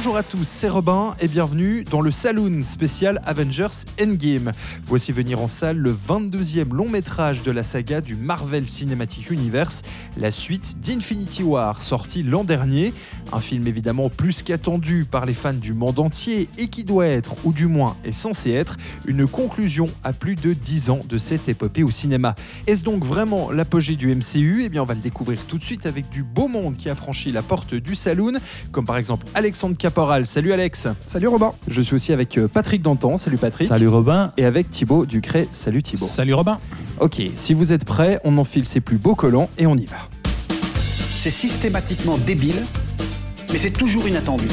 Bonjour à tous, c'est Robin et bienvenue dans le Saloon spécial Avengers Endgame. Voici venir en salle le 22e long métrage de la saga du Marvel Cinematic Universe, la suite d'Infinity War, sorti l'an dernier. Un film évidemment plus qu'attendu par les fans du monde entier et qui doit être, ou du moins est censé être, une conclusion à plus de 10 ans de cette épopée au cinéma. Est-ce donc vraiment l'apogée du MCU Eh bien on va le découvrir tout de suite avec du beau monde qui a franchi la porte du Saloon, comme par exemple Alexandre Caporal. Salut Alex. Salut Robin. Je suis aussi avec euh, Patrick Dantan. Salut Patrick. Salut Robin. Et avec Thibaut Ducret. Salut Thibaut. Salut Robin. Ok, si vous êtes prêts, on enfile ses plus beaux collants et on y va. C'est systématiquement débile, mais c'est toujours inattendu.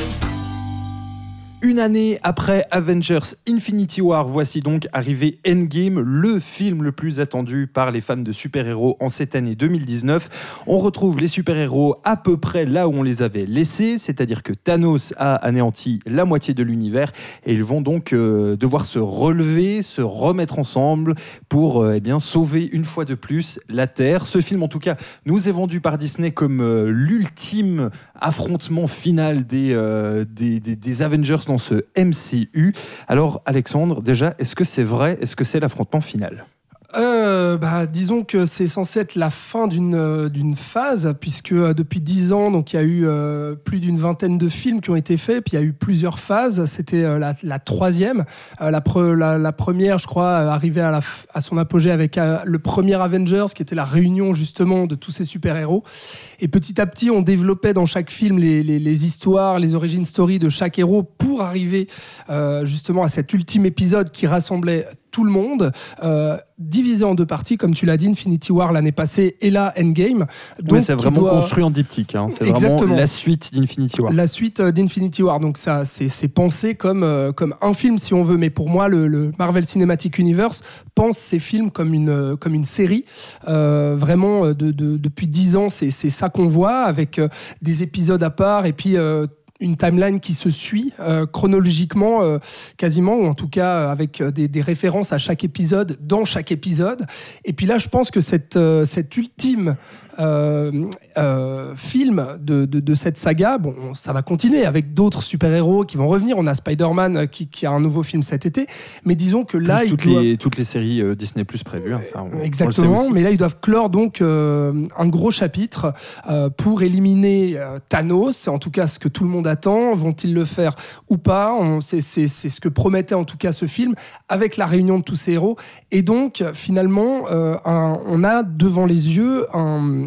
Une année après Avengers Infinity War, voici donc arrivé Endgame, le film le plus attendu par les fans de super-héros en cette année 2019. On retrouve les super-héros à peu près là où on les avait laissés, c'est-à-dire que Thanos a anéanti la moitié de l'univers et ils vont donc euh, devoir se relever, se remettre ensemble pour euh, eh bien, sauver une fois de plus la Terre. Ce film, en tout cas, nous est vendu par Disney comme euh, l'ultime affrontement final des, des, Avengers dans ce MCU. Alors Alexandre, déjà, est-ce que c'est vrai? Est-ce que c'est l'affrontement final? Euh, bah, disons que c'est censé être la fin d'une euh, d'une phase, puisque euh, depuis dix ans, donc il y a eu euh, plus d'une vingtaine de films qui ont été faits, puis il y a eu plusieurs phases. C'était la, troisième. La, la, première, je crois, arrivait à, son apogée avec le premier Avengers, qui était la réunion justement de tous ces super-héros. Et petit à petit, on développait dans chaque film les, histoires, les origines story de chaque héros pour arriver justement à cet ultime épisode qui rassemblait tout le monde, euh, divisé en deux parties, comme tu l'as dit, Infinity War l'année passée et là Endgame. Donc, c'est vraiment doit... construit en diptyque. Hein. C'est vraiment la suite d'Infinity War. La suite euh, d'Infinity War. Donc ça, c'est pensé comme, euh, comme un film si on veut. Mais pour moi, le, le, Marvel Cinematic Universe pense ces films comme une, euh, comme une série. Euh, vraiment, de, de, depuis dix ans, c'est ça qu'on voit avec des épisodes à part et puis une timeline qui se suit euh, chronologiquement euh, quasiment, ou en tout cas avec des, des, références à chaque épisode dans chaque épisode. Et puis là, je pense que cette, euh, cette ultime euh, euh, film de, de, de, cette saga, bon, ça va continuer avec d'autres super-héros qui vont revenir. On a Spider-Man qui, qui, a un nouveau film cet été, mais disons que là, Plus toutes, doivent... les, toutes les séries euh, Disney Plus prévues, hein, ça, on, exactement. On mais là, ils doivent clore donc euh, un gros chapitre euh, pour éliminer Thanos. C'est en tout cas ce que tout le monde attend. Vont-ils le faire ou pas? C'est ce que promettait en tout cas ce film avec la réunion de tous ces héros. Et donc, finalement, un, on a devant les yeux un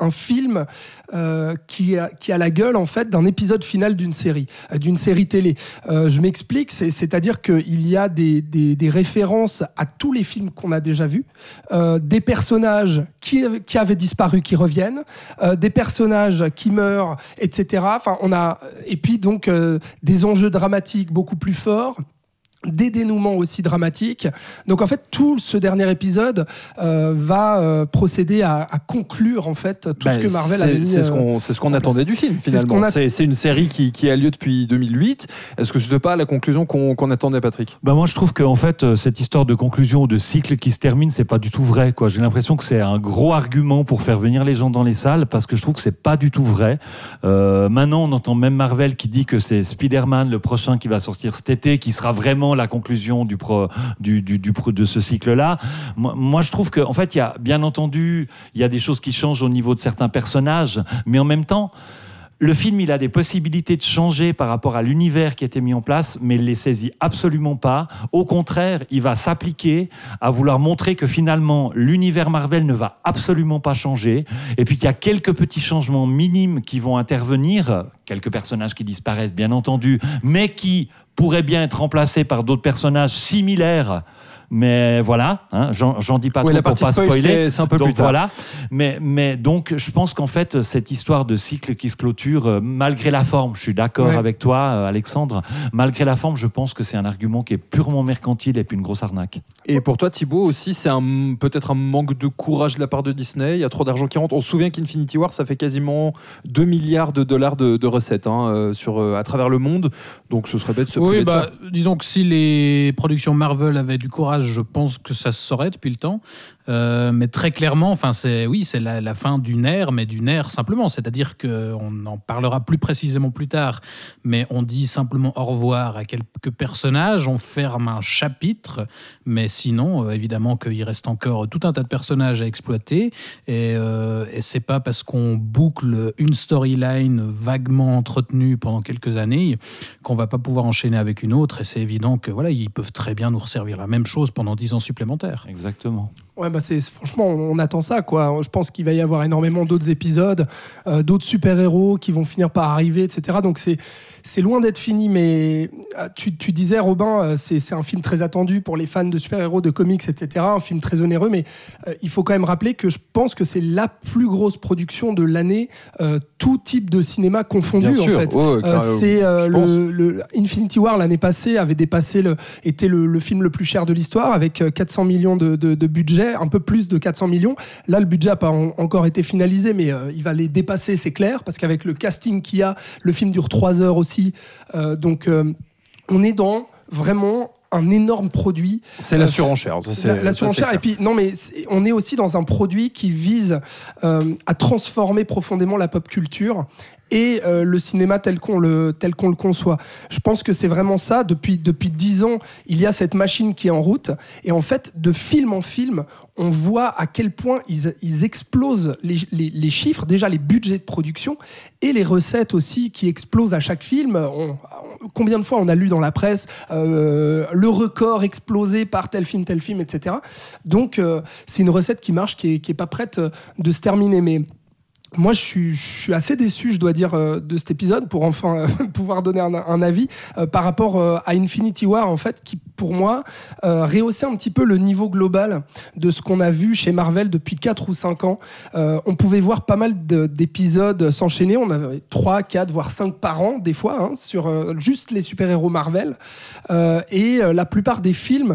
un film euh, qui, a, qui a la gueule en fait d'un épisode final d'une série, euh, d'une série télé. Euh, je m'explique, c'est-à-dire qu'il y a des, des, des, références à tous les films qu'on a déjà vus, euh, des personnages qui, qui, avaient disparu qui reviennent, euh, des personnages qui meurent, etc. Enfin, on a et puis donc des enjeux dramatiques beaucoup plus forts des dénouements aussi dramatiques. Donc en fait, tout ce dernier épisode euh, va euh, procéder à, à, conclure en fait tout ce que Marvel avait mis. C'est ce qu'on ce qu'on attendait du film finalement. C'est ce a... une série qui, qui, a lieu depuis 2008. Est-ce que c'était pas la conclusion qu'on qu attendait, Patrick? Bah moi, je trouve qu'en fait, euh, cette histoire de conclusion ou de cycle qui se termine, c'est pas du tout vrai. Quoi, j'ai l'impression que c'est un gros argument pour faire venir les gens dans les salles parce que je trouve que c'est pas du tout vrai. Euh, maintenant, on entend même Marvel qui dit que c'est Spider-Man le prochain qui va sortir cet été, qui sera vraiment la conclusion du, pro, du, du, de ce cycle-là. Moi, moi, je trouve qu'en en fait, il y a bien entendu, il y a des choses qui changent au niveau de certains personnages, mais en même temps, le film, il a des possibilités de changer par rapport à l'univers qui été mis en place, mais il les saisit absolument pas. Au contraire, il va s'appliquer à vouloir montrer que finalement, l'univers Marvel ne va absolument pas changer, et puis qu'il y a quelques petits changements minimes qui vont intervenir, quelques personnages qui disparaissent, bien entendu, mais qui pourraient bien être remplacés par d'autres personnages similaires mais voilà, hein, j'en dis pas Ouais, trop la pour partie pas spoil, spoiler. c'est- c'est un peu donc plus tard. voilà, mais mais donc je pense qu'en fait cette histoire de cycle qui se clôture, euh, malgré la forme, je suis d'accord Ouais. avec toi, euh, Alexandre, malgré la forme, je pense que c'est un argument qui est purement mercantile et puis une grosse arnaque. Et pour toi, Thibaut, aussi, c'est un, peut-être un manque de courage de la part de Disney. Il y a trop d'argent qui rentre. On se souvient qu'Infinity War, ça fait quasiment 2 milliards de dollars de, de recettes hein, euh, sur, à travers le monde. Donc ce serait bête de se Oui, de bah, disons que si les productions Marvel avaient du courage, je pense que ça se saurait depuis le temps. Euh, mais très clairement, enfin, c'est oui, c'est la, fin d'une ère, mais d'une ère simplement. C'est-à-dire qu'on en parlera plus précisément plus tard, mais on dit simplement au revoir à quelques personnages, on ferme un chapitre, mais sinon, euh, évidemment, qu'il reste encore tout un tas de personnages à exploiter. Et, euh, et c'est pas parce qu'on boucle une storyline vaguement entretenue pendant quelques années qu'on va pas pouvoir enchaîner avec une autre. Et c'est évident que voilà, ils peuvent très bien nous resservir la même chose pendant 10 ans supplémentaires. Exactement. Ouais, bah c'est franchement, on attend ça, quoi. Je pense qu'il va y avoir énormément d'autres épisodes, euh, d'autres super-héros qui vont finir par arriver, etc. Donc c'est c'est loin d'être fini, mais euh, tu, tu disais, Robin, euh, c'est un film très attendu pour les fans de super-héros, de comics, etc. Un film très onéreux, mais euh, il faut quand même rappeler que je pense que c'est la plus grosse production de l'année, euh, tout type de cinéma confondu, Bien en sûr, fait. Euh, c'est le, le Infinity War l'année passée avait dépassé le était le, le film le plus cher de l'histoire avec euh, 400 millions de, de- de budget, un peu plus de 400 millions. Là, le budget n'a pas en- encore été finalisé, mais il va les dépasser, c'est clair, parce qu'avec le casting qu'il y a, le film dure 3 heures aussi. Euh, donc, euh, on est dans vraiment un énorme produit C'est la Euh, surenchère. la, la surenchère. Et puis, non, mais on est aussi dans un produit qui vise euh, à transformer profondément la pop culture et euh, le cinéma tel qu'on le, tel qu'on le conçoit. Je pense que c'est vraiment ça. Depuis, depuis dix ans, il y a cette machine qui est en route. Et en fait, de film en film, on voit à quel point ils, ils explosent les, les- les chiffres, déjà les budgets de production et les recettes aussi qui explosent à chaque film. Combien de fois on a lu dans la presse euh, le record explosé par tel film, tel film, etc. Donc euh, c'est une recette qui marche, qui est, qui est pas prête euh, de se terminer. Mais moi, je suis, assez déçu, je dois dire, euh, de cet épisode pour enfin euh, pouvoir donner un, avis euh, par rapport à Infinity War, en fait, qui pour moi rehaussait un petit peu le niveau global de ce qu'on a vu chez Marvel depuis 4 ou 5 ans. On pouvait voir pas mal de- d'épisodes s'enchaîner, on avait 3, 4, voire 5 par an, des fois, hein, sur juste les super-héros Marvel. Et la plupart des films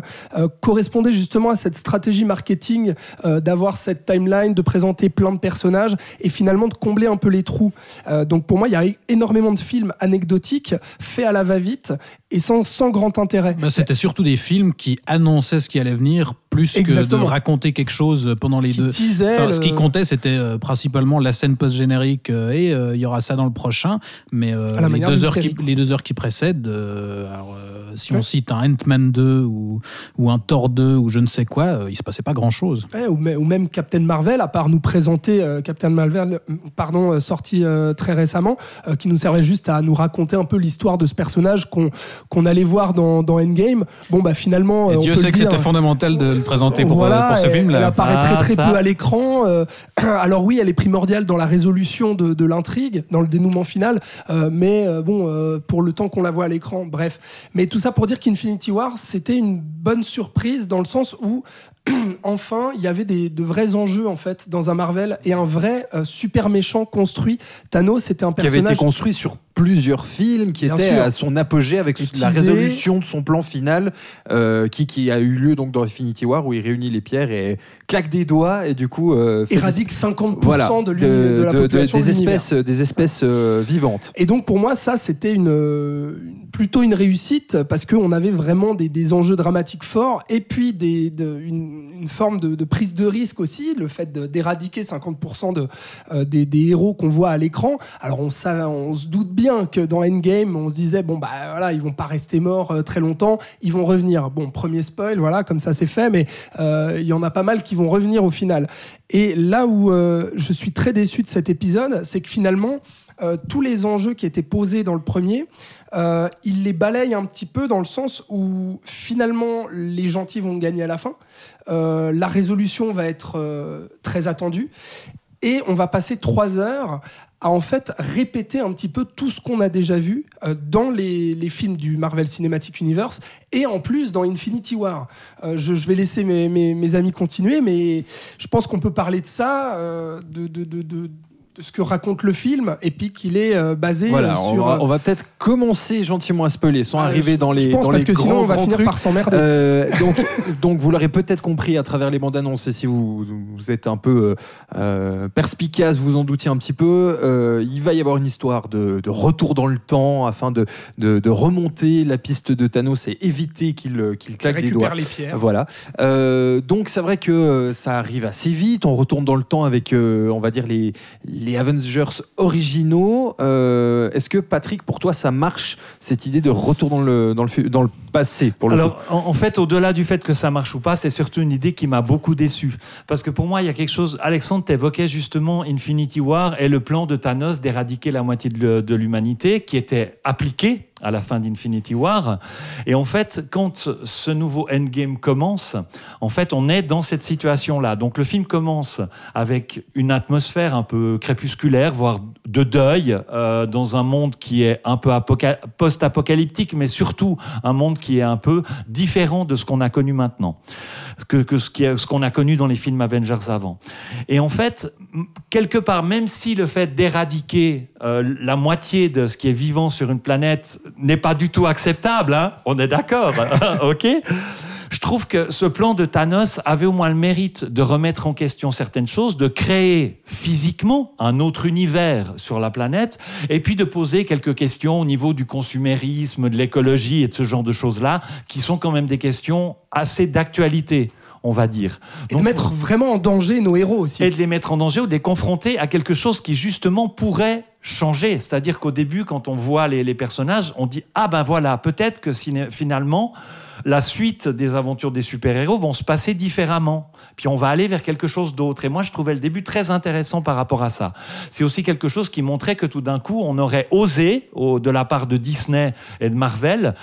correspondaient justement à cette stratégie marketing d'avoir cette timeline, de présenter plein de personnages et de combler un peu les trous. Euh, donc pour moi, il y a énormément de films anecdotiques faits à la va-vite et sans, sans grand intérêt. C'était surtout des films qui annonçaient ce qui allait venir plus Exactement. que de raconter quelque chose pendant les Qui deux. Enfin, ce qui comptait, c'était euh, principalement la scène post-générique euh, et euh, il y aura ça dans le prochain. Mais euh, les, deux heures qui, série, les deux heures qui précèdent, alors, si Ouais. on cite un Ant-Man 2 ou, ou un Thor 2 ou je ne sais quoi, il se passait pas grand-chose. Ouais, ou, ou même Captain Marvel, à part nous présenter Captain Marvel, euh, pardon, euh, sorti euh, très récemment, euh, qui nous servait juste à nous raconter un peu l'histoire de ce personnage qu'on qu'on allait voir dans, dans Endgame. Bon, bah finalement, Et on Dieu peut sait le que c'était fondamental de le présenter pour, Voilà, pour ce elle- film-là. Elle apparaît très Ah, très ça. peu à l'écran. euh, alors oui, elle est primordiale dans la résolution de, de l'intrigue, dans le dénouement final, euh, mais euh, bon, euh, pour le temps qu'on la voit à l'écran, bref. Mais tout ça pour dire qu'Infinity War, c'était une bonne surprise dans le sens où enfin, il y avait des, de vrais enjeux en fait dans un Marvel et un vrai euh, super méchant construit. Thanos, c'était un qui avait personnage été construit sur plusieurs films, qui Bien sûr. à son apogée avec la résolution de son plan final, euh, qui, qui a eu lieu donc dans Infinity War, où il réunit les pierres et claque des doigts et du coup euh, éradique 50% des- voilà, de, de la population des de espèces, des espèces euh, vivantes. Et donc pour moi, ça, c'était une, euh, plutôt une réussite parce qu'on avait vraiment des, des enjeux dramatiques forts et puis des, de- une, une forme de, prise de risque aussi, le fait d'éradiquer 50% de, euh, des, des héros qu'on voit à l'écran. Alors on, savait, on se doute bien que dans Endgame, on se disait, bon, bah voilà, ils vont pas rester morts euh, très longtemps, ils vont revenir. Bon, premier spoil, voilà, comme ça c'est fait, mais euh, il y en a pas mal qui vont revenir au final. Et là où euh, je suis très déçu de cet épisode, c'est que finalement, tous les enjeux qui étaient posés dans le premier, euh, il les balaye un petit peu dans le sens où finalement les gentils vont gagner à la fin. La résolution va être très attendue. et on va passer trois heures à en fait répéter un petit peu tout ce qu'on a déjà vu euh, dans les, les films du Marvel Cinematic Universe et en plus dans Infinity War. Euh, je, vais laisser mes, mes- amis continuer, mais je pense qu'on peut parler de ça, euh, de ce que raconte le film, et puis qu'il est euh, basé Voilà, euh, on sur... va, on va peut-être commencer gentiment à spoiler, sans Ah, arriver je- dans les je pense dans parce les que sinon on va finir trucs. par s'emmerder. Euh, donc, donc vous l'aurez peut-être compris à travers les bandes annonces et si vous, vous êtes un peu euh, euh, perspicace, vous en doutiez un petit peu, euh, il va y avoir une histoire de, de retour dans le temps afin de, de, de remonter la piste de Thanos et éviter qu'il euh, qu'il qui claque des doigts. les pierres. Voilà. Euh, donc c'est vrai que euh, ça arrive assez vite. On retourne dans le temps avec, euh, on va dire, les, les Avengers originaux. Euh, Est-ce que Patrick, pour toi, ça marche cette idée de retour dans le, dans le, passé Alors, en, fait, au-delà du fait que ça marche ou pas, c'est surtout une idée qui m'a beaucoup déçu. Parce que pour moi, il y a quelque chose. Alexandre t'évoquait justement Infinity War et le plan de Thanos d'éradiquer la moitié de l'humanité qui était appliqué à la fin d'Infinity War. Et en fait, quand ce nouveau Endgame commence, en fait, on est dans cette situation-là. Donc le film commence avec une atmosphère un peu crépusculaire, voire de deuil, euh, dans un monde qui est un peu apoca- post-apocalyptique, mais surtout un monde qui est un peu différent de ce qu'on a connu maintenant, que, ce qu'on a connu dans les films Avengers avant. Et en fait, quelque part, même si le fait d'éradiquer euh, la moitié de ce qui est vivant sur une planète n'est pas du tout acceptable, hein, on est d'accord, ok? Je trouve que ce plan de Thanos avait au moins le mérite de remettre en question certaines choses, de créer physiquement un autre univers sur la planète, et puis de poser quelques questions au niveau du consumérisme, de l'écologie et de ce genre de choses-là, qui sont quand même des questions assez d'actualité, on va dire. Et de mettre vraiment en danger nos héros aussi. et de les mettre en danger ou de les confronter à quelque chose qui justement pourrait changer. C'est-à-dire qu'au début, quand on voit les, les personnages, on dit ah ben voilà, peut-être que finalement la suite des aventures des super-héros vont se passer différemment. Puis on va aller vers quelque chose d'autre. Et moi, je trouvais le début très intéressant par rapport à ça. C'est aussi quelque chose qui montrait que tout d'un coup, on aurait osé, au- de la part de Disney et de Marvel,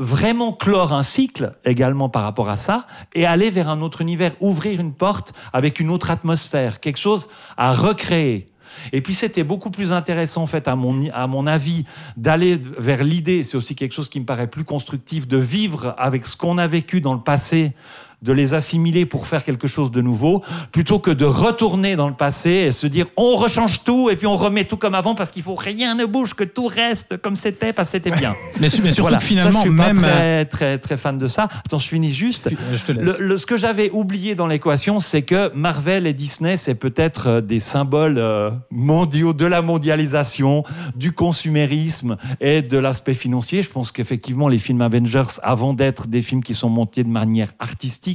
vraiment clore un cycle également par rapport à ça et aller vers un autre univers, ouvrir une porte avec une autre atmosphère, quelque chose à recréer. Et puis c'était beaucoup plus intéressant en fait à mon, à mon avis d'aller vers l'idée, c'est aussi quelque chose qui me paraît plus constructif, de vivre avec ce qu'on a vécu dans le passé de les assimiler pour faire quelque chose de nouveau, plutôt que de retourner dans le passé et se dire on rechange tout et puis on remet tout comme avant parce qu'il faut rien ne bouge, que tout reste comme c'était parce que c'était bien. Mais, su- mais surtout Voilà. que finalement, Ça, je suis même. pas euh, très, très, très fan de ça. Attends, je finis juste. Je te laisse. le- ce que j'avais oublié dans l'équation, c'est que Marvel et Disney, c'est peut-être euh, des symboles euh, mondiaux de la mondialisation, du consumérisme et de l'aspect financier. Je pense qu'effectivement, les films Avengers, avant d'être des films qui sont montés de manière artistique,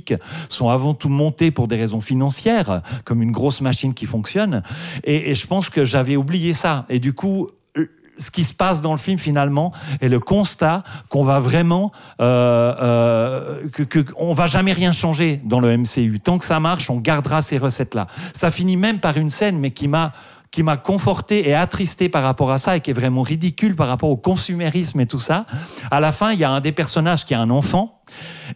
sont avant tout montés pour des raisons financières, comme une grosse machine qui fonctionne. Et, je pense que j'avais oublié ça. Et du coup, ce qui se passe dans le film finalement est le constat qu'on va vraiment euh, euh, que, va jamais rien changer dans le MCU tant que ça marche on gardera ces recettes là ça finit même par une scène mais qui m'a qui m'a conforté et attristé par rapport à ça et qui est vraiment ridicule par rapport au consumérisme et tout ça. À la fin, il y a un des personnages qui a un enfant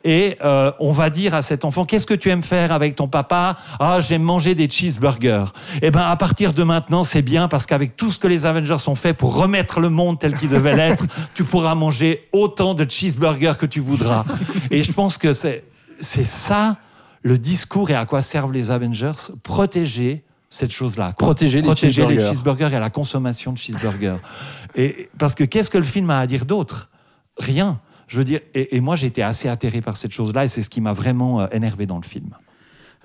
et euh, on va dire à cet enfant qu'est-ce que tu aimes faire avec ton papa? Ah, j'aime manger des cheeseburgers. Et ben à partir de maintenant, c'est bien parce qu'avec tout ce que les Avengers ont fait pour remettre le monde tel qu'il devait l'être, tu pourras manger autant de cheeseburgers que tu voudras. Et je pense que c'est ça le discours et à quoi servent les Avengers protéger cette chose-là. Protéger les cheeseburgers. et la consommation de cheeseburgers. et parce que qu'est-ce que le film a à dire d'autre? Rien. Je veux dire, et, et moi été assez atterré par cette chose-là et c'est ce qui m'a vraiment euh, énervé dans le film.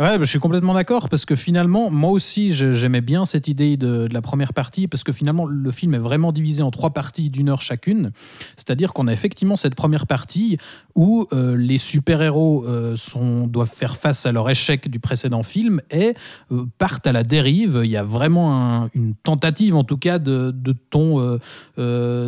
Ouais, bah, je suis complètement d'accord parce que finalement, moi aussi, j'aimais bien cette idée de, de la première partie parce que finalement, le film est vraiment divisé en trois parties d'une heure chacune. C'est-à-dire qu'on a effectivement cette première partie où euh, les super-héros euh, sont- doivent faire face à leur échec du précédent film et euh, partent à la dérive. Il y a vraiment un- une tentative, en tout cas, de, de ton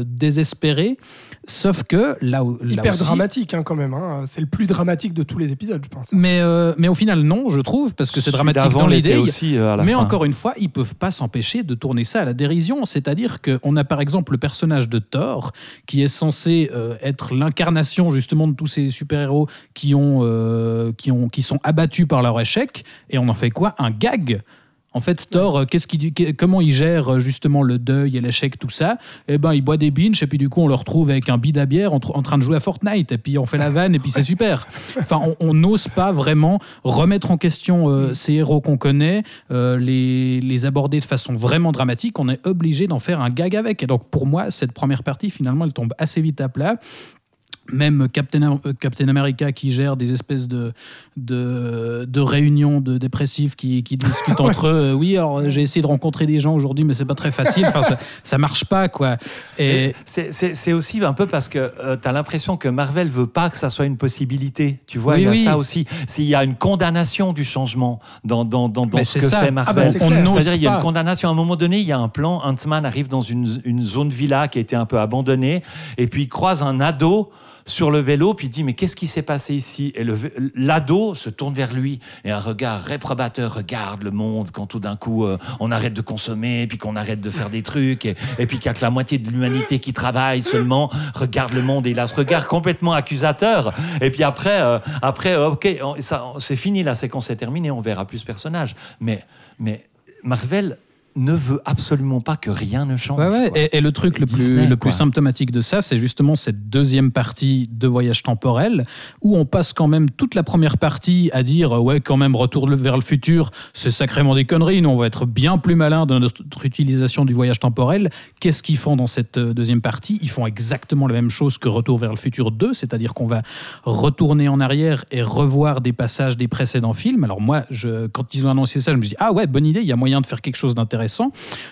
désespéré. Sauf que là où. là Hyper aussi- dramatique hein, quand même. hein. C'est le plus dramatique de tous les épisodes, je pense. mais, mais au final, non, je trouve, parce que c'est dramatique dans l'idée. euh, Mais fin. encore une fois, ils peuvent pas s'empêcher de tourner ça à la dérision. C'est-à-dire qu'on a par exemple le personnage de Thor, qui est censé euh, être l'incarnation justement de tous ces super-héros qui, ont, euh, qui, ont, qui sont abattus par leur échec. Et on en fait quoi? Un gag En fait, Thor, euh, qu'est-ce qu'il, comment il gère euh, justement le deuil et l'échec, tout ça? Eh ben, il boit des binges et puis du coup, on le retrouve avec un bid à bière en, tr- en train de jouer à Fortnite et puis on fait la vanne et puis c'est super. Enfin, on- on n'ose pas vraiment remettre en question euh, ces héros qu'on connaît, euh, les, les aborder de façon vraiment dramatique. On est obligé d'en faire un gag avec. Et donc, pour moi, cette première partie, finalement, elle tombe assez vite à plat. Même Captain, euh, Captain America qui gère des espèces de, de, de réunions de dépressifs qui, qui discutent entre eux. Euh, Oui, alors euh, j'ai essayé de rencontrer des gens aujourd'hui, mais c'est pas très facile. Enfin, ça, ça marche pas, quoi. Et C'est- C'est c'est aussi un peu parce que tu as l'impression que Marvel veut pas que ça soit une possibilité. Tu vois, Oui, il y a oui. ça aussi. S'il y a une condamnation du changement dans, dans, dans, dans ce que ça. fait Ah bah, Marvel. on n'ose C'est-à-dire, il y a une condamnation. À un moment donné, il y a un plan. Ant-Man arrive dans une, une zone villa qui a été un peu abandonnée. Et puis, il croise un ado sur le vélo. Puis, il dit Mais qu'est-ce qui s'est passé ici? Et l'ado se tourne vers lui. Et un regard réprobateur regarde le monde quand tout d'un coup, euh, on arrête de consommer. Puis qu'on arrête de faire des trucs. Et, puis qu'il y a que la moitié de l'humanité qui travaille seulement. Regarde le monde. Et il a ce regard complètement accusateur. Et puis après, euh, après OK, on- ça, c'est fini. La séquence est terminée. On verra plus ce personnage. Mais, mais Marvel ne veut absolument pas que rien ne change. Ouais, ouais. quoi. Et, et le truc le plus, le symptomatique de ça, c'est justement cette deuxième partie de voyage temporel, où on passe quand même toute la première partie à dire euh, ouais quand même retour vers le futur, c'est sacrément des conneries. Nous on va être bien plus malin dans notre utilisation du voyage temporel. Qu'est-ce qu'ils font dans cette euh, deuxième partie? Ils font exactement la même chose que Retour vers le futur 2, c'est-à-dire qu'on va retourner en arrière et revoir des passages des précédents films. Alors moi, je, quand ils ont annoncé ça, je me dis ah ouais bonne idée, il y a moyen de faire quelque chose d'intéressant.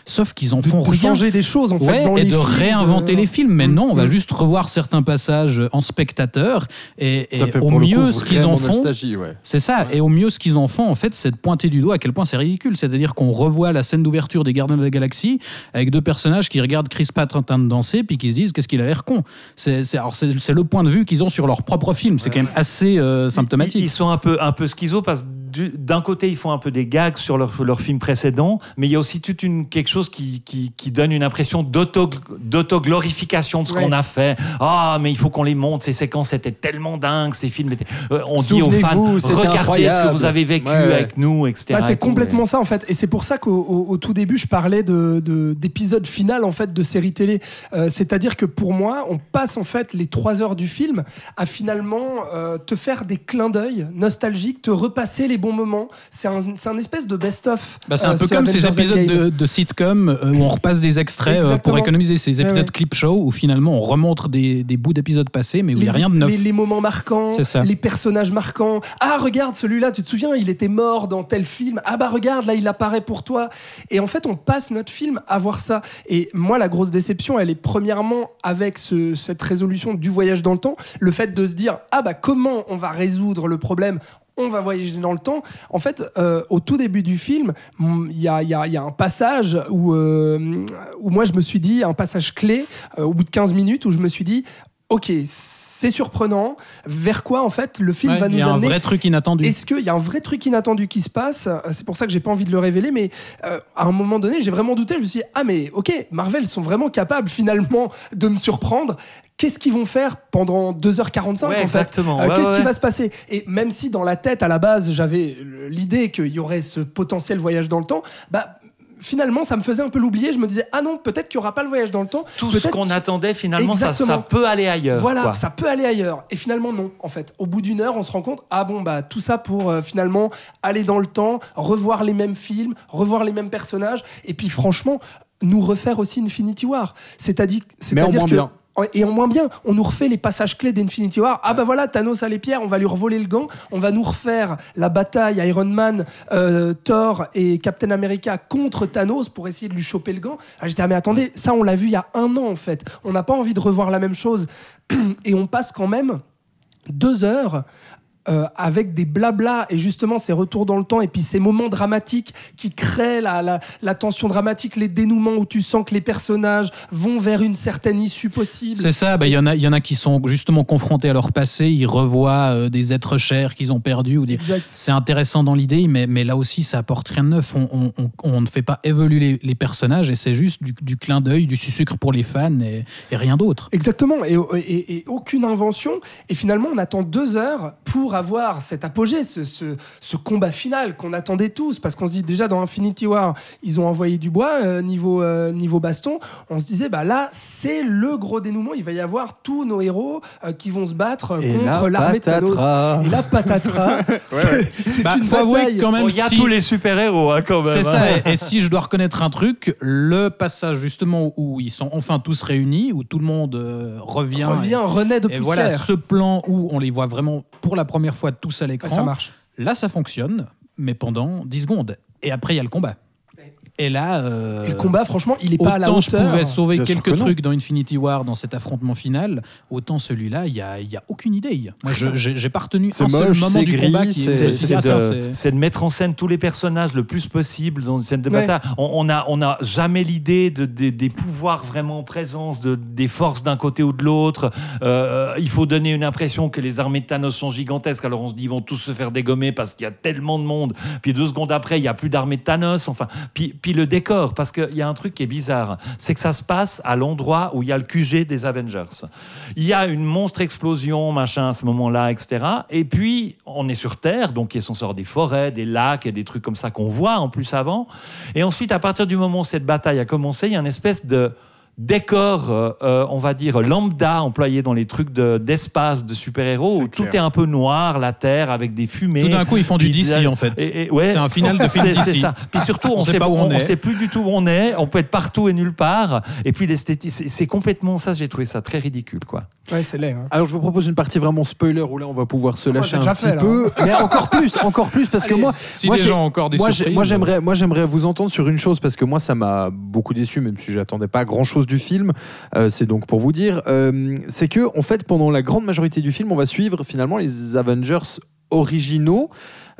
Sauf qu'ils en de, font de rien. changer des choses en fait Ouais, dans et les de films, réinventer de- les films. Mais non, on va Mm. juste revoir certains passages en spectateur et, au mieux coup ce qu'ils en font. ouais. C'est ça. Et au mieux, ce qu'ils en font, en fait, c'est de pointer du doigt à quel point c'est ridicule. C'est-à-dire qu'on revoit la scène d'ouverture des Gardiens de la Galaxie avec deux personnages qui regardent Chris Pratt en train de danser puis qui se disent qu'est-ce qu'il a l'air con? C'est le point de vue qu'ils ont sur leur propre film. C'est quand même assez euh, symptomatique. Ils, ils sont un peu, un peu schizo parce que d'un côté, ils font un peu des gags sur leur, leur film précédent, mais il y a aussi toute une, quelque chose qui, qui, qui donne une impression d'auto- d'auto-glorification de ce Ouais. qu'on a fait. Ah, mais il faut qu'on les montre, ces séquences étaient tellement dingues, ces films étaient. Euh, on dit aux fans, regardez ce que incroyable. vous avez vécu Ouais, ouais. avec nous, etc. Bah, c'est complètement ça en fait, et c'est pour ça qu'au au- au tout début je parlais de de- d'épisode final en fait de série télé. Euh, C'est-à-dire que pour moi, on passe en fait les trois heures du film à finalement euh, te faire des clins d'œil nostalgiques, te repasser les bons moments. C'est un, espèce de best-of. Bah, c'est un euh, peu ce comme ces épisodes de, de sitcom euh, où on repasse des extraits euh, pour économiser ces épisodes Ouais, ouais. clip show où finalement on remontre des, des bouts d'épisodes passés mais où il n'y a rien de neuf. les- les moments marquants, les personnages marquants. Ah, regarde celui-là, tu te souviens, il était mort dans tel film. Ah, bah regarde, là, il apparaît pour toi. Et en fait, on passe notre film à voir ça. Et moi, la grosse déception, elle est premièrement avec ce- cette résolution du voyage dans le temps, le fait de se dire, ah, bah comment on va résoudre le problème on va voyager dans le temps. En fait, euh, au tout début du film, mm, il y a, un passage où, euh, où moi je me suis dit, un passage clé, euh, au bout de 15 minutes, où je me suis dit, ok, c'est surprenant, vers quoi en fait le film Ouais, va il nous y a un amener vrai truc inattendu. est-ce qu'il y a un vrai truc inattendu qui se passe? C'est pour ça que j'ai pas envie de le révéler, mais euh, à un moment donné, j'ai vraiment douté. Je me suis dit, ah mais ok, Marvel sont vraiment capables finalement de me surprendre. Qu'est-ce qu'ils vont faire pendant 2h45 Ouais, en fait? exactement. Euh, Ouais, Qu'est-ce ouais, qui va se passer? Et même si dans la tête, à la base, j'avais l'idée qu'il y aurait ce potentiel voyage dans le temps, bah finalement, ça me faisait un peu l'oublier. Je me disais, ah non, peut-être qu'il n'y aura pas le voyage dans le temps. Tout ce qu'on attendait, finalement, ça, peut aller ailleurs. voilà, quoi. ça peut aller ailleurs. Et finalement, non, en fait. Au bout d'une heure, on se rend compte, ah bon, bah, tout ça pour euh, finalement aller dans le temps, revoir les mêmes films, revoir les mêmes personnages, et puis franchement, nous refaire aussi Infinity War. C'est-à-dire que. Et en moins bien, on nous refait les passages clés d'Infinity War. Ah bah voilà, Thanos a les pierres, on va lui revoler le gant, on va nous refaire la bataille Iron Man, euh, Thor et Captain America contre Thanos pour essayer de lui choper le gant. Ah, J'étais ah mais attendez, ça on l'a vu il y a un an en fait. On n'a pas envie de revoir la même chose et on passe quand même deux heures euh, avec des blablas et justement ces retours dans le temps et puis ces moments dramatiques qui créent la, la, la tension dramatique, les dénouements où tu sens que les personnages vont vers une certaine issue possible. C'est ça, bah, il y, en a- y en a qui sont justement confrontés à leur passé, ils revoient euh, des êtres chers qu'ils ont perdus. Des... C'est intéressant dans l'idée, mais, mais là aussi, ça apporte rien de neuf. On, on- on- on ne fait pas évoluer les, les personnages et c'est juste du, du clin d'œil, du sucre pour les fans et, et rien d'autre. Exactement, et, et- et aucune invention. Et finalement, on attend deux heures pour pour avoir cet apogée, ce, ce, ce combat final qu'on attendait tous, parce qu'on se dit déjà dans Infinity War, ils ont envoyé du bois euh, niveau, euh, niveau baston, on se disait, bah là, c'est le gros dénouement, il va y avoir tous nos héros euh, qui vont se battre Et contre l'armée de Thanos. Et là, patatras, c'est Bah, une bataille. quand même, Bon, Il y a si- tous les super-héros hein, quand même. C'est hein. ça. Et, et si je dois reconnaître un truc, le passage justement où ils sont enfin tous réunis, où tout le monde euh, revient. revient, renaît de et poussière. voilà ce plan où on les voit vraiment pour la première fois tous à l'écran. ça marche. Là, ça fonctionne, mais pendant 10 secondes. Et après, il y a le combat. Et là. euh, Et le combat, franchement, il est pas à la Autant je hauteur. pouvais sauver Bien quelques que non. trucs dans Infinity War dans cet affrontement final, autant celui-là, il n'y a, il y a aucune idée. Moi, je- j'ai pas retenu C'est un seul moche, moment c'est du gris, combat c'est- est. C'est c'est- de, mettre en scène tous les personnages le plus possible dans une scène de Ouais. bataille. On on n'a on a jamais l'idée de, de- des pouvoirs vraiment en présence, de, des forces d'un côté ou de l'autre. Euh, il faut donner une impression que les armées de Thanos sont gigantesques. Alors on se dit ils vont tous se faire dégommer parce qu'il y a tellement de monde. Puis deux secondes après, il n'y a plus d'armée de Thanos. Enfin, puis, puis le décor, parce qu'il y a un truc qui est bizarre, c'est que ça se passe à l'endroit où il y a le QG des Avengers. Il y a une monstre explosion, machin, à ce moment-là, etc. Et puis, on est sur Terre, donc il sont sort des forêts, des lacs et des trucs comme ça qu'on voit en plus avant. Et ensuite, à partir du moment où cette bataille a commencé, il y a une espèce de décor, euh, euh, on va dire, lambda employé dans les trucs de- d'espace de, super-héros, où clair. tout est un peu noir, la Terre, avec des fumées. Tout d'un coup, ils font du DC euh, en fait. et- et- ouais. C'est un final de film DC. ça. Puis surtout, on, On sait sait pas où on est. sait plus du tout où on est. On peut être partout et nulle part. Et puis l'esthétique, c'est complètement ça. J'ai trouvé ça très ridicule, quoi. Ouais, c'est laid. hein. Alors je vous propose une partie vraiment spoiler où là on va pouvoir se Moi, lâcher j'ai un petit fait, là. peu, mais encore plus, encore plus parce que moi, Si moi, les gens ont encore des moi, j'ai- surprises. moi, j'aimerais, moi j'aimerais vous entendre sur une chose parce que moi ça m'a beaucoup déçu même si j'attendais pas grand du film. Euh, c'est donc pour vous dire, euh, c'est que en fait pendant la grande majorité du film on va suivre finalement les Avengers originaux.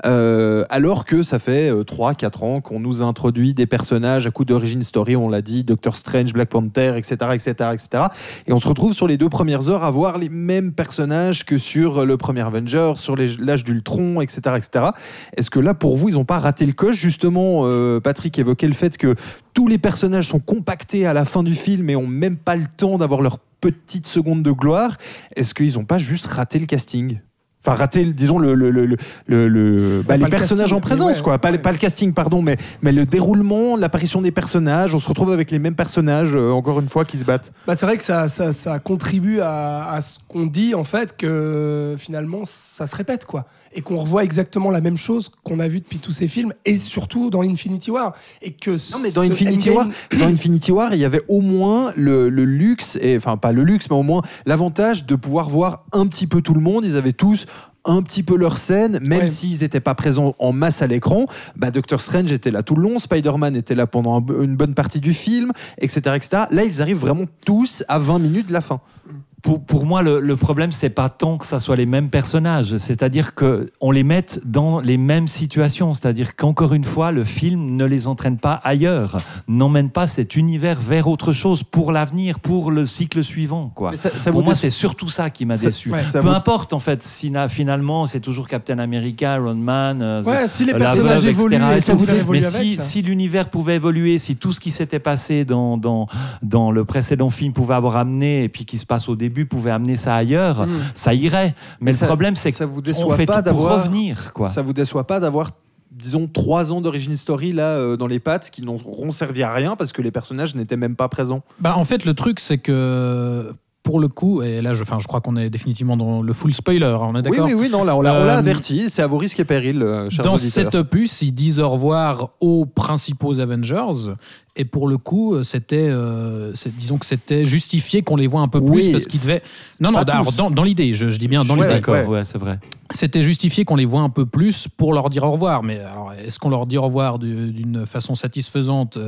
Euh, alors que ça fait 3-4 ans qu'on nous introduit des personnages à coup d'origine story, on l'a dit, Doctor Strange, Black Panther, etc., etc., etc. Et on se retrouve sur les deux premières heures à voir les mêmes personnages que sur le premier Avenger, sur l'âge d'Ultron, etc., etc. Est-ce que là, pour vous, ils n'ont pas raté le coche? Justement, euh, Patrick évoquait le fait que tous les personnages sont compactés à la fin du film et ont même pas le temps d'avoir leur petite seconde de gloire. Est-ce qu'ils n'ont pas juste raté le casting? Enfin, raté, le- disons, le, le, le, le- bah, les le personnages casting, en présence, ouais, quoi. Pas, ouais. pas le casting, pardon, mais, mais le déroulement, l'apparition des personnages. On se retrouve avec les mêmes personnages, euh, encore une fois, qui se battent. Bah, c'est vrai que ça, ça, ça contribue à, à ce qu'on dit, en fait, que finalement, ça se répète, quoi. Et qu'on revoit exactement la même chose qu'on a vu depuis tous ces films, et surtout dans Infinity War. Et que Non, mais dans Infinity Endgame- War, dans Infinity War, il y avait au moins le, le luxe, et enfin pas le luxe, mais au moins l'avantage de pouvoir voir un petit peu tout le monde. Ils avaient tous un petit peu leur scène, même Ouais. s'ils n'étaient pas présents en masse à l'écran. Bah, Doctor Strange était là tout le long, Spider-Man était là pendant un- une bonne partie du film, etc., etc. Là, ils arrivent vraiment tous à 20 minutes de la fin. Pour, pour moi, le, le problème, c'est pas tant que ça soit les mêmes personnages, c'est-à-dire que on les mette dans les mêmes situations, c'est-à-dire qu'encore une fois, le film ne les entraîne pas ailleurs, n'emmène pas cet univers vers autre chose pour l'avenir, pour le cycle suivant, quoi. Mais ça, ça Pour vous moi, c'est surtout ça qui m'a déçu. ouais, Peu vous- importe, en fait, si na- finalement, c'est toujours Captain America, Iron Man, euh, Ouais, si les personnages évoluent, etc. et Mais ça vous Mais si, si l'univers pouvait évoluer, si tout ce qui s'était passé dans, dans, dans le précédent film pouvait avoir amené, et puis qui se passe au début pouvait amener ça ailleurs, Mm. ça irait. Mais, Mais le ça- problème, c'est ça vous qu'on déçoit fait pas tout pour d'avoir- revenir. Quoi. Ça vous déçoit pas d'avoir disons trois ans d'origine story là euh, dans les pattes qui n'auront servi à rien parce que les personnages n'étaient même pas présents? Bah, en fait, le truc, c'est que pour le coup, et là, je, enfin, je crois qu'on est définitivement dans le full spoiler, hein, on est Oui, d'accord oui, oui, non, là on l'a Euh, averti, c'est à vos risques et périls, euh, Dans auditeurs. cet opus, ils disent au revoir aux principaux Avengers. Et pour le coup, c'était, euh, disons que c'était justifié qu'on les voit un peu plus Oui, parce qu'ils devaient. Non, non, alors, dans, dans l'idée, je, je dis bien dans Ouais, l'idée. D'accord, ouais. ouais, c'est vrai. C'était justifié qu'on les voit un peu plus pour leur dire au revoir. Mais alors, est-ce qu'on leur dit au revoir du- d'une façon satisfaisante?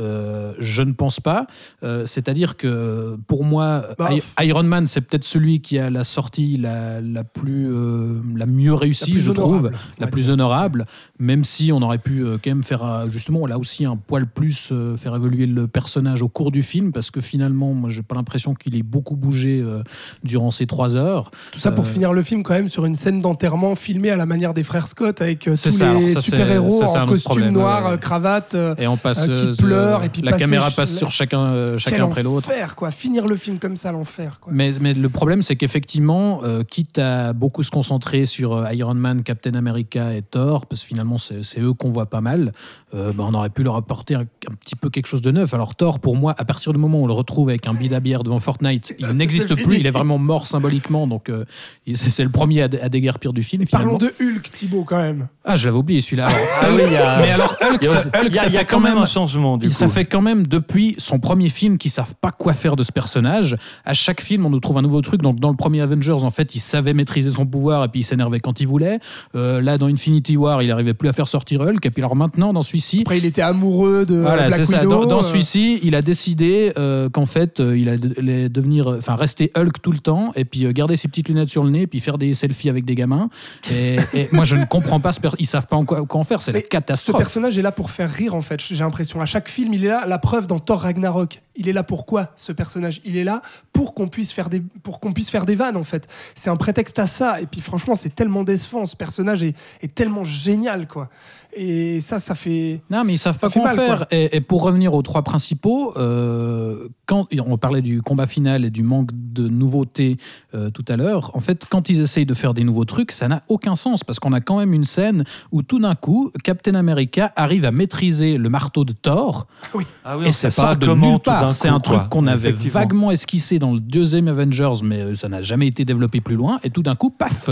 Euh, Je ne pense pas. Euh, C'est-à-dire que pour moi, Bah, Iron Man, c'est peut-être celui qui a la sortie la, la plus, euh, la mieux réussie, La plus je trouve, honorable, la plus honorable. Même si on aurait pu euh, quand même faire euh, justement là aussi un poil plus euh, faire évoluer le personnage au cours du film, parce que finalement, moi, j'ai pas l'impression qu'il ait beaucoup bougé euh, durant ces trois heures. Tout ça pour Euh, finir le film quand même sur une scène d'enterrement filmée à la manière des frères Scott avec euh, tous ça, les super-héros en costume noir, ouais. cravate. Et on passe. qui pleure, et puis la caméra passe sur chacun, chacun après l'autre. enfer, quoi. Finir le film comme ça, l'enfer, quoi. Mais, mais le problème, c'est qu'effectivement, quitte à beaucoup se concentrer sur Iron Man, Captain America et Thor, parce que finalement, c'est c'est eux qu'on voit pas mal, euh, bah, on aurait pu leur apporter un, un petit peu quelque chose de neuf. Alors, Thor, pour moi, à partir du moment où on le retrouve avec un bide à bière devant Fortnite, il c'est- n'existe plus, fini. il est vraiment mort symboliquement, donc euh, c'est le premier à, à déguerpir du film. Parlons de Hulk, Thibaut, quand même. Ah, je l'avais oublié celui-là. Alors, Ah oui, il y a- Mais alors, Hulk, il y a, ça, Hulk, il y a- ça il y a fait quand même un changement. Du Il- ça coup. fait quand même depuis son premier film qu'ils savent pas quoi faire de ce personnage. À chaque film, on nous trouve un nouveau truc. Donc dans le premier Avengers, en fait, il savait maîtriser son pouvoir et puis il s'énervait quand il voulait. Euh, là, dans Infinity War, il arrivait plus à faire sortir Hulk. Et puis alors maintenant, dans celui-ci. Après, il était amoureux de Voilà, Black ça. Dans, dans euh, celui-ci, il a décidé euh, qu'en fait, euh, il allait devenir, enfin, rester Hulk tout le temps, et puis euh, garder ses petites lunettes sur le nez, et puis faire des selfies avec des gamins. Et, et moi, je ne comprends pas. Ce per- ils savent pas en quoi, quoi en faire. C'est la Mais Ce catastrophe. personnage est là pour faire rire, en fait. J'ai l'impression. À chaque film, il est là. La preuve dans Thor Ragnarok. Il est là pour quoi, ce personnage? Il est là pour qu'on puisse faire des, pour qu'on puisse faire des vannes, en fait. C'est un prétexte à ça. Et puis, franchement, c'est tellement décevant. Ce personnage est, est tellement génial, quoi. Et ça, ça fait. Non, mais ils savent Ça pas fait quoi faire. quoi. Et, et pour revenir aux trois principaux, euh, quand on parlait du combat final et du manque de nouveautés euh, tout à l'heure, en fait, quand ils essayent de faire des nouveaux trucs, ça n'a aucun sens parce qu'on a quand même une scène où tout d'un coup, Captain America arrive à maîtriser le marteau de Thor Ah oui, et on ça sait pas sort de comment nulle tout C'est un truc qu'on avait vaguement esquissé dans le deuxième Avengers, mais euh, ça n'a jamais été développé plus loin. Et tout d'un coup, paf,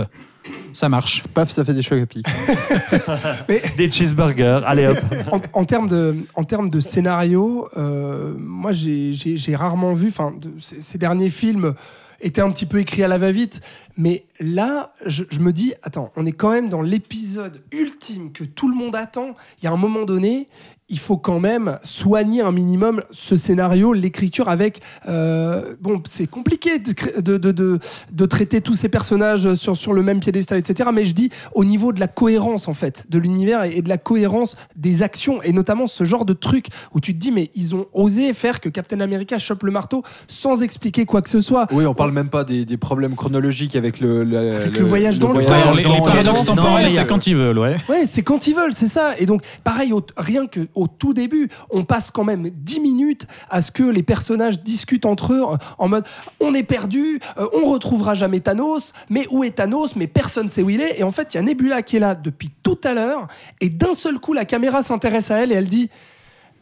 ça marche. Paf, ça fait des chocs à pic. Des cheeseburgers, allez hop. en, en termes de, en termes de scénario, euh, moi j'ai- rarement vu, enfin, de- ces, ces derniers films étaient un petit peu écrits à la va-vite, mais là, je, je me dis, attends, on est quand même dans l'épisode ultime que tout le monde attend. Il y a un moment donné, il faut quand même soigner un minimum ce scénario, l'écriture avec. euh, bon, c'est compliqué de, de, de, de- traiter tous ces personnages sur, sur le même piédestal, etc. Mais je dis au niveau de la cohérence, en fait, de l'univers et, et de la cohérence des actions, et notamment ce genre de truc où tu te dis, mais ils ont osé faire que Captain America chope le marteau sans expliquer quoi que ce soit. Oui, on parle même pas des, des problèmes chronologiques avec le, le, Avec le voyage dans le temps. Les, les paradoxes temporels, c'est quand ils veulent, ouais. Ouais, c'est quand ils veulent, c'est ça. Et donc, pareil, rien que au tout début, on passe quand même 10 minutes à ce que les personnages discutent entre eux en mode on est perdu, euh, on retrouvera jamais Thanos, mais où est Thanos Mais personne sait où il est. Et en fait, il y a Nebula qui est là depuis tout à l'heure, et d'un seul coup, la caméra s'intéresse à elle et elle dit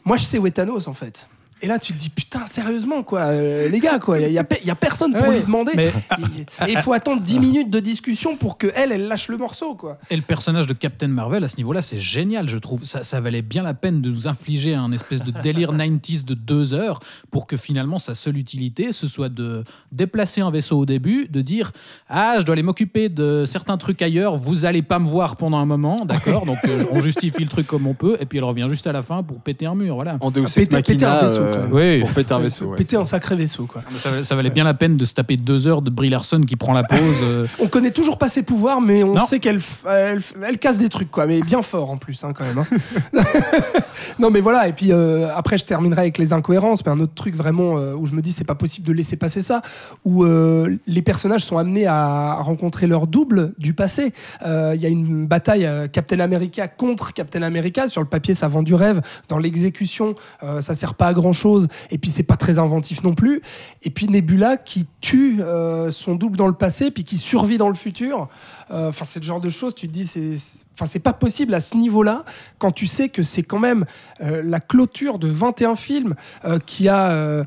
Moi, je sais où est Thanos en fait. Et là, tu te dis, putain, sérieusement, quoi, euh, les gars, quoi, il n'y a, pe- y a personne pour Ouais, lui demander. mais- Et il faut attendre 10 minutes de discussion pour que elle, elle lâche le morceau, quoi. Et le personnage de Captain Marvel, à ce niveau-là, c'est génial, je trouve. Ça, ça valait bien la peine de nous infliger un espèce de délire 90s de deux heures pour que finalement sa seule utilité, ce soit de déplacer un vaisseau au début, de dire Ah, je dois aller m'occuper de certains trucs ailleurs, vous allez pas me voir pendant un moment, d'accord? Donc euh, on justifie le truc comme on peut, et puis elle revient juste à la fin pour péter un mur, voilà. En Deus Ex Péter- péter un Machina, vaisseau, euh. Oui. pour péter un vaisseau. ouais. Péter un sacré vaisseau, quoi. Ça, ça valait bien la peine de se taper deux heures de Brie Larson qui prend la pause. euh, On connaît toujours pas ses pouvoirs, mais on Non. sait qu'elle elle, casse des trucs, quoi. Mais bien fort en plus, hein, quand même. hein. non, mais voilà. Et puis euh, après, je terminerai avec les incohérences. Mais un autre truc vraiment euh, où je me dis c'est pas possible de laisser passer ça, où euh, les personnages sont amenés à rencontrer leur double du passé. Euh, Il y a une bataille euh, Captain America contre Captain America. Sur le papier, ça vend du rêve. Dans l'exécution, euh, ça sert pas à grand chose. Et puis c'est pas très inventif non plus. Et puis Nebula qui tue euh, son double dans le passé, puis qui survit dans le futur. Euh, Enfin, c'est le genre de choses, tu te dis, c'est. Enfin, c'est pas possible à ce niveau-là, quand tu sais que c'est quand même euh, la clôture de 21 films qui a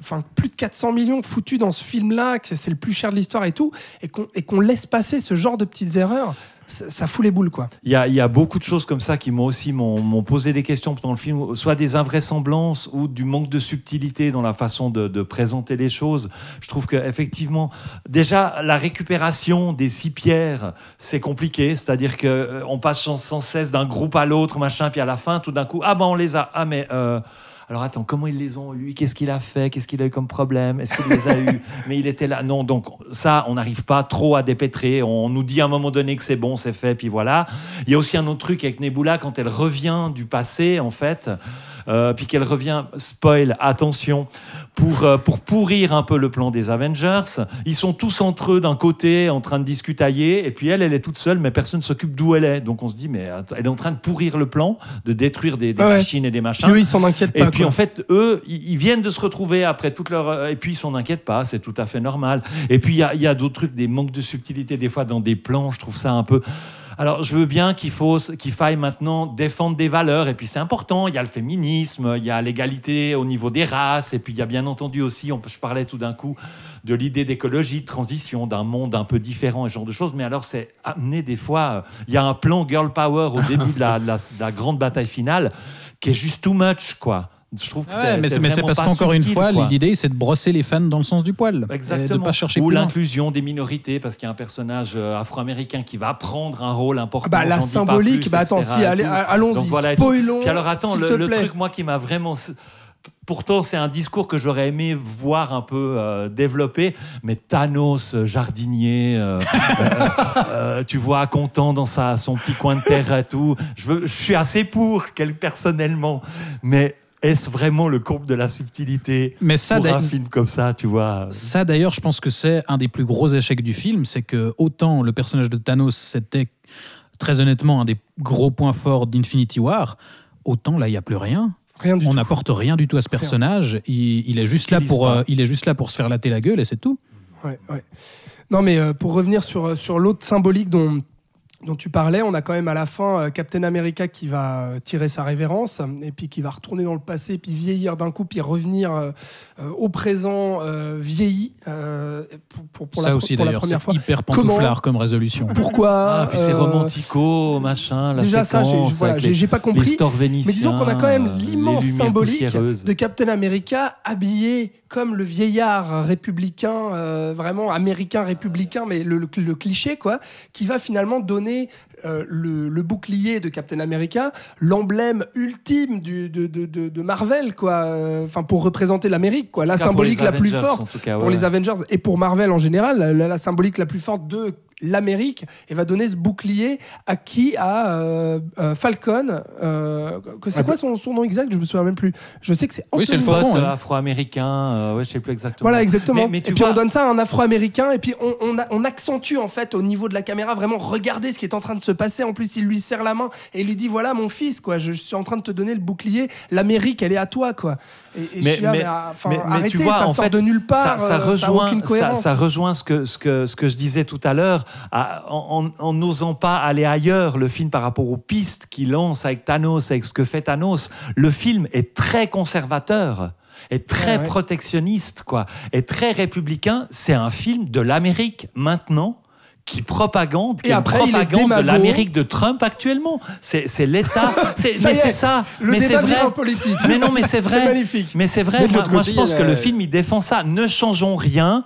enfin, plus de 400 millions foutus dans ce film-là, que c'est le plus cher de l'histoire et tout, et qu'on laisse passer ce genre de petites erreurs, ça, fout les boules, quoi. Il y, a, beaucoup de choses comme ça qui m'ont aussi m'ont posé des questions pendant le film, soit des invraisemblances ou du manque de subtilité dans la façon de, présenter les choses. Je trouve que effectivement, déjà la récupération des six pierres, c'est compliqué. C'est-à-dire que euh, on passe sans, sans cesse d'un groupe à l'autre, machin, puis à la fin, tout d'un coup, ah ben on les a. Ah mais euh, alors attends, comment ils les ont eu Qu'est-ce qu'il a fait? Qu'est-ce qu'il a eu comme problème? Est-ce qu'il les a eu Mais il était là. Non, donc ça, on n'arrive pas trop à dépêtrer. On nous dit à un moment donné que c'est bon, c'est fait, puis voilà. Il y a aussi un autre truc avec Nebula, quand elle revient du passé, en fait, euh, puis qu'elle revient, spoil, attention, pour, euh, pour pourrir un peu le plan des Avengers. Ils sont tous entre eux d'un côté, en train de discutailler, et puis elle, elle est toute seule, mais personne ne s'occupe d'où elle est. Donc on se dit, mais elle est en train de pourrir le plan, de détruire des, des Ouais, ouais. machines et des machins. Puis eux, ils s'en inquiètent Et pas. puis quoi. en fait, eux, ils ils viennent de se retrouver après toute leur. Et puis ils s'en inquiètent pas, c'est tout à fait normal. Et puis il y a, il y a d'autres trucs, des manques de subtilité des fois dans des plans, je trouve ça un peu. Alors je veux bien qu'il faille maintenant défendre des valeurs, et puis c'est important. Il y a le féminisme, il y a l'égalité au niveau des races, et puis il y a bien entendu aussi, on, je parlais tout d'un coup de l'idée d'écologie, de transition, d'un monde un peu différent et ce genre de choses. Mais alors c'est amené des fois. euh, Il y a un plan girl power au début de la, de la- de la grande bataille finale qui est juste too much, quoi. Je trouve que Ouais, c'est mais c'est mais c'est vraiment parce pas qu'encore une fois, quoi. l'idée c'est de brosser les fans dans le sens du poil. Et Exactement. de pas chercher Ou l'inclusion des minorités, parce qu'il y a un personnage euh, afro-américain qui va prendre un rôle important. Ah bah, la symbolique, plus, bah attends, si, allons-y, Donc voilà, spoilons. Puis alors attends, s'il le, te le plaît. truc moi qui m'a vraiment Pourtant, c'est un discours que j'aurais aimé voir un peu euh, développé, mais Thanos, euh, jardinier, euh, euh, euh, tu vois, content dans sa, son petit coin de terre et tout. Je, veux, je suis assez pour, quel, personnellement, mais est-ce vraiment le comble de la subtilité Mais ça, pour un film comme ça, tu vois Ça d'ailleurs, je pense que c'est un des plus gros échecs du film, c'est que autant le personnage de Thanos, c'était très honnêtement un des gros points forts d'Infinity War, autant là, il n'y a plus rien. Rien du On n'apporte rien du tout à ce personnage. Il, il est juste là pour, euh, il est juste là pour se faire latter la gueule et c'est tout. Ouais, ouais. Non, mais euh, pour revenir sur, sur l'autre symbolique dont, dont tu parlais, on a quand même à la fin euh, Captain America qui va euh, tirer sa révérence et puis qui va retourner dans le passé, puis vieillir d'un coup, puis revenir euh, euh, au présent euh, vieilli euh, pour, pour, pour ça la, aussi pour la d'ailleurs, première c'est fois. hyper pantouflard comme résolution. Pourquoi Ah, puis c'est euh, romantico, machin, la Déjà ça, j'ai voilà, j'ai les- j'ai pas compris. Mais disons qu'on a quand même euh, l'immense symbolique de Captain America habillé comme le vieillard républicain, euh, vraiment américain républicain, mais le, le- le cliché, quoi, qui va finalement donner euh, le, le bouclier de Captain America, l'emblème ultime du, de, de- de- de Marvel, quoi, euh, enfin pour représenter l'Amérique, quoi, la symbolique la plus forte pour les. Avengers et pour Marvel en général, la, la symbolique la plus forte de l'Amérique et va donner ce bouclier à qui à euh, euh, Falcon euh, que- c'est Ah, quoi son, son nom exact? Je me souviens même plus. Je sais que c'est Oui, c'est le Anthony- Pote hein. afro-américain, euh, ouais, je sais plus exactement. voilà exactement. Mais, mais tu et puis on donne ça à un afro-américain et puis on, on, a- on accentue en fait au niveau de la caméra vraiment regardez ce qui est en train de se passer. En plus il lui serre la main et il lui dit voilà mon fils quoi je, suis en train de te donner le bouclier. l'Amérique elle est à toi quoi. Et, et je Mais- suis là, mais- mais, ah, mais- mais tu arrêtez vois, ça en sort fait, de nulle part ça euh, rejoint, ça rejoint ce que, ce, que, ce que je disais tout à l'heure, à- en n'osant pas aller ailleurs, le film par rapport aux pistes qu'il lance avec Thanos, avec ce que fait Thanos. Le film est très conservateur est très Ouais, ouais. protectionniste, quoi, est très républicain. C'est un film de l'Amérique maintenant qui propagande, qui Et après, est propagande de l'Amérique de Trump actuellement. C'est l'État. Mais c'est ça. le mais c'est vrai. politique Mais non, mais c'est vrai. magnifique Mais c'est vrai, Mais moi, l'autre moi, côté, je pense que le film, il défend ça. Ne changeons rien.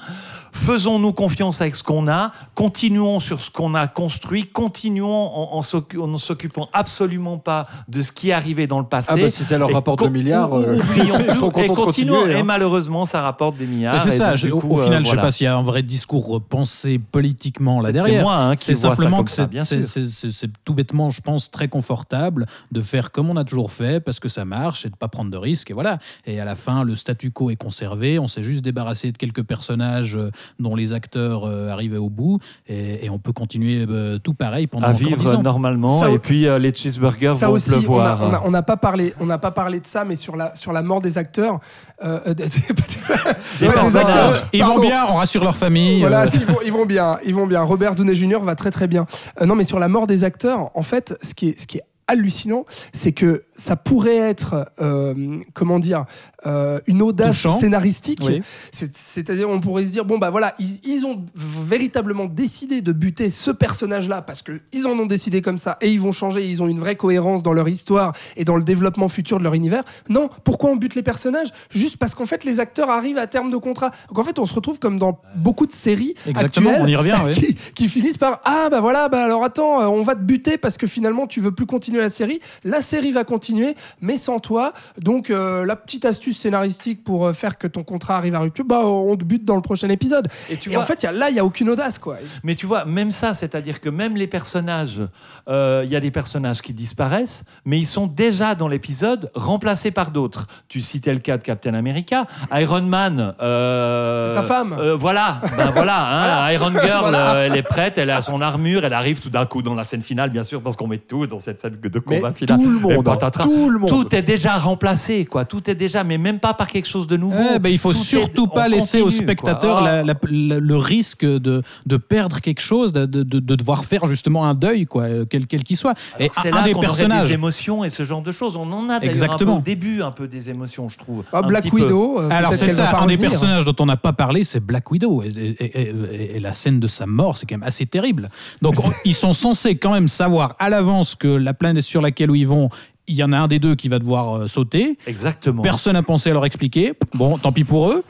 Faisons-nous confiance avec ce qu'on a, continuons sur ce qu'on a construit, continuons en, ne s'occupant absolument pas de ce qui est arrivé dans le passé. Ah bah, si ça leur rapporte le milliard, ou- euh, ils seront tout et contents de continuons. continuer, Et hein. malheureusement, ça rapporte des milliards. C'est ça, donc, je- du au, au euh, final, je sais voilà. pas s'il y a un vrai discours pensé politiquement là Peut-être c'est derrière. moi, hein, qui c'est vois ça simplement comme que ça, c'est- c'est c'est- c'est- c'est tout bêtement, je pense, très confortable de faire comme on a toujours fait parce que ça marche et de pas prendre de risques. Et voilà. Et à la fin, le statu quo est conservé. On s'est juste débarrassé de quelques personnages euh, dont les acteurs euh, arrivaient au bout et, et on peut continuer euh, tout pareil pendant à encore 10 vivre ans. normalement. Ça et puis euh, les cheeseburgers ça vont aussi, pleuvoir. on n'a pas parlé, on n'a pas parlé de ça, mais sur la sur la mort des acteurs, euh, euh, des, Les des personnages. acteurs, Ils pardon. vont bien, on rassure leur famille. Voilà, euh, ils, vont, ils vont bien, ils vont bien. Robert Downey Jr. va très très bien. Euh, non, mais sur la mort des acteurs, en fait, ce qui est, ce qui est hallucinant, c'est que ça pourrait être, euh, comment dire, euh, une audace Touchant. scénaristique. Oui. C'est-à-dire, on pourrait se dire, bon, bah voilà, ils, ils ont véritablement décidé de buter ce personnage-là parce qu'ils en ont décidé comme ça et ils vont changer, ils ont une vraie cohérence dans leur histoire et dans le développement futur de leur univers. Non, pourquoi on bute les personnages? Juste parce qu'en fait, les acteurs arrivent à terme de contrat. Donc en fait, on se retrouve comme dans beaucoup de séries Exactement, actuelles on y revient. oui. qui, qui finissent par Ah, bah voilà, bah alors attends, euh, on va te buter parce que finalement, tu veux plus continuer continuer la série. La série va continuer, mais sans toi. Donc, euh, la petite astuce scénaristique pour euh, faire que ton contrat arrive à rupture, bah, on te bute dans le prochain épisode. Et tu Et vois, en fait, il y a- là, il y a aucune audace, quoi. Mais tu vois, même ça, c'est-à-dire que même les personnages, euh, il y a des personnages qui disparaissent, mais ils sont déjà dans l'épisode remplacés par d'autres. Tu citais le cas de Captain America, Iron Man. euh, C'est sa femme. voilà, ben voilà, hein, Iron Girl, Voilà. elle est prête, elle a son armure, elle arrive tout d'un coup dans la scène finale, bien sûr, parce qu'on met tout dans cette scène de Mais combat final. tout le Et monde, hein, patatras. tout le monde. Tout est déjà remplacé, quoi. Tout est déjà, mais même pas par quelque chose de nouveau. Ouais, bah, il faut Tout surtout pas laisser au continue, spectateur Ah. la- la- la- le risque de, de perdre quelque chose, de, de- de- de devoir faire justement un deuil, quoi, euh, quel qu'il soit. Et C'est un là des qu'on personnages. des émotions et ce genre de choses. On en a d'ailleurs un peu Exactement. au début, un peu des émotions, je trouve. Ah, Black. Widow. euh, Alors c'est ça, un des personnages dont on n'a pas parlé, c'est Black Widow. Et, et- et- et la scène de sa mort, c'est quand même assez terrible. Donc on- ils sont censés quand même savoir à l'avance que la planète sur laquelle ils vont, il y en a un des deux qui va devoir euh, sauter. Exactement. Personne n'a pensé à leur expliquer. Bon, tant pis pour eux.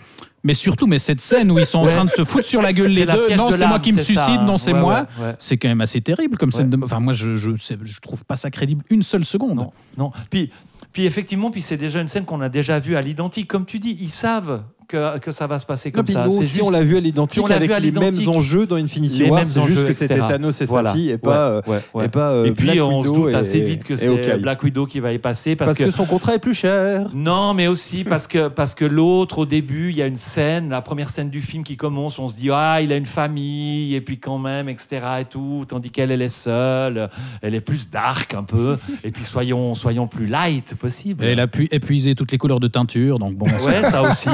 Mais surtout, mais cette scène où ils sont en train de se foutre sur la gueule les la deux, non, de c'est moi qui me ça, suicide, hein. non, c'est Ouais, moi. ouais, ouais. C'est quand même assez terrible comme scène. de- Enfin, moi, je, je, je trouve pas ça crédible une seule seconde. Non, non. Puis, puis effectivement, puis c'est déjà une scène qu'on a déjà vue à l'identique. Comme tu dis, ils savent que, que ça va se passer Non, comme puis ça. nous aussi, juste- on l'a vu à l'identique on l'a avec vu à les mêmes enjeux dans Infinity les War. C'est juste que c'était. Thanos et Voilà. sa fille et pas, euh, ouais, ouais. et pas euh, Et puis Black on se Widow doute et- assez vite que c'est Hawkeye. Black Widow qui va y passer parce, Parce que son contrat est plus cher. Non, mais aussi parce que, parce que l'autre, au début, il y a une scène, la première scène du film qui commence, on se dit, ah, il a une famille, et puis quand même, etc. et tout, tandis qu'elle, elle est seule, elle est plus dark un peu, et puis soyons, soyons plus light possible. Et elle a pu épuiser toutes les couleurs de teinture, donc bon, Ouais, ça aussi.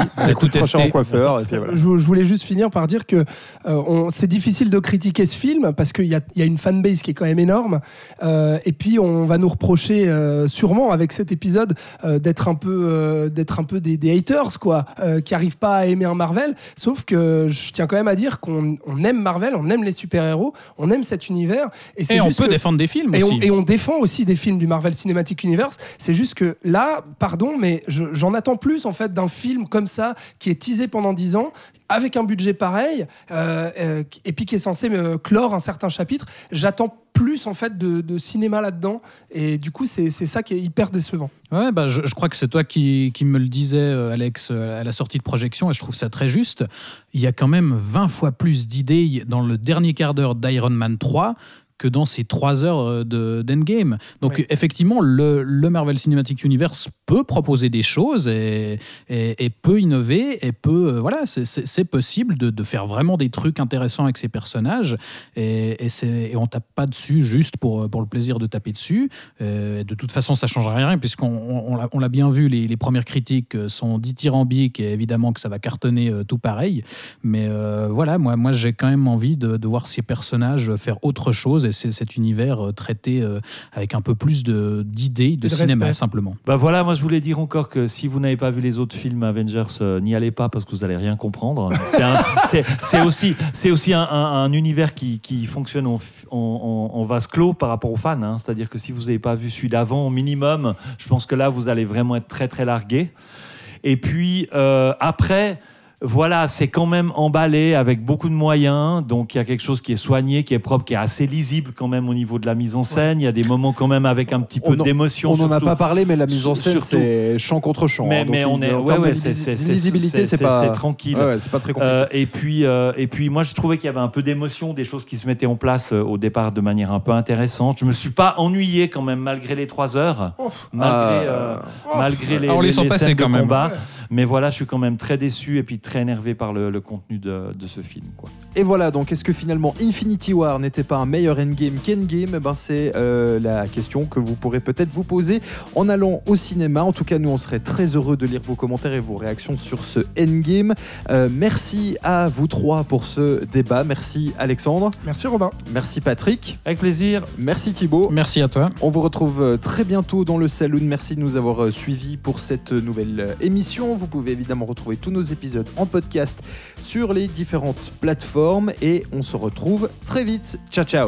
Tout testé. coiffeur. Et puis voilà. Je, je voulais juste finir par dire que euh, c'est difficile de critiquer ce film parce qu'il y a, il y a une fanbase qui est quand même énorme. Euh, et puis on va nous reprocher euh, sûrement avec cet épisode euh, d'être un peu, euh, d'être un peu des, des haters quoi, euh, qui arrivent pas à aimer un Marvel. Sauf que je tiens quand même à dire qu'on on aime Marvel, on aime les super héros, on aime cet univers. Et, on juste peut que- défendre des films et aussi. on, et on défend aussi des films du Marvel Cinematic Universe. C'est juste que là, pardon, mais je- j'en attends plus en fait d'un film comme ça qui est teasé pendant 10 ans avec un budget pareil euh, euh, et puis qui est censé euh, clore un certain chapitre. J'attends plus en fait de, cinéma là-dedans et du coup c'est ça qui est hyper décevant. Ouais, bah, je, je crois que c'est toi qui, qui me le disais, Alex, à la sortie de projection, et je trouve ça très juste. Il y a quand même 20 fois plus d'idées dans le dernier quart d'heure d'Iron Man 3 que dans ces trois heures euh, de- d'Endgame. Donc Oui. effectivement, le, le Marvel Cinematic Universe peut proposer des choses et, et- et peut innover et peut... euh, voilà, c'est- possible de, de faire vraiment des trucs intéressants avec ces personnages et, et, c'est- et on tape pas dessus juste pour, pour le plaisir de taper dessus. Euh, de toute façon, ça change rien puisqu'on on, on l'a- on l'a bien vu, les, les premières critiques euh, sont dithyrambiques et évidemment que ça va cartonner euh, tout pareil. Mais euh, voilà, moi, moi j'ai quand même envie de, de voir ces personnages faire autre chose et cet univers euh, traité euh, avec un peu plus de- d'idées, de, de cinéma respect. simplement. Bah voilà, moi je voulais dire encore que si vous n'avez pas vu les autres films Avengers, euh, n'y allez pas parce que vous allez rien comprendre. C'est aussi, c'est aussi un, un- un univers qui, qui fonctionne en, en- en- en vase clos par rapport aux fans. hein. C'est-à-dire que si vous n'avez pas vu celui d'avant, au minimum, je pense que là vous allez vraiment être très très largué. Et puis euh, après. Voilà, c'est quand même emballé avec beaucoup de moyens. Donc il y a quelque chose qui est soigné, qui est propre, qui est assez lisible quand même au niveau de la mise en scène. Il y a des moments quand même avec un petit peu On d'émotion. On n'en a pas parlé, mais la mise en scène, Surtout- c'est champ contre champ. Mais, hein. Donc, mais on il- est, en ouais, termes ouais, de c'est lisi- c'est- c'est- lisibilité, c'est pas. tranquille. Ouais, ouais, c'est pas très compliqué. Euh, et puis, euh, et puis, moi, je trouvais qu'il y avait un peu d'émotion, des choses qui se mettaient en place euh, au départ de manière un peu intéressante. Je me suis pas ennuyé quand même malgré les trois heures, malgré, euh, malgré les, Ah, on les sent les passer scènes de quand même. combat. Mais voilà, je suis quand même très déçu et puis très énervé par le, le contenu de, de ce film. Quoi. Et voilà, donc est-ce que finalement Infinity War n'était pas un meilleur endgame qu'endgame? Eh ben, C'est euh, la question que vous pourrez peut-être vous poser en allant au cinéma. En tout cas, nous, on serait très heureux de lire vos commentaires et vos réactions sur ce endgame. Euh, merci à vous trois pour ce débat. Merci Alexandre, Merci Robin. merci Patrick, Avec plaisir. merci Thibaut. Merci à toi. On vous retrouve euh, très bientôt dans le Saloon. Merci de nous avoir suivis pour cette nouvelle émission. Vous pouvez évidemment retrouver tous nos épisodes en podcast sur les différentes plateformes et on se retrouve très vite. Ciao ciao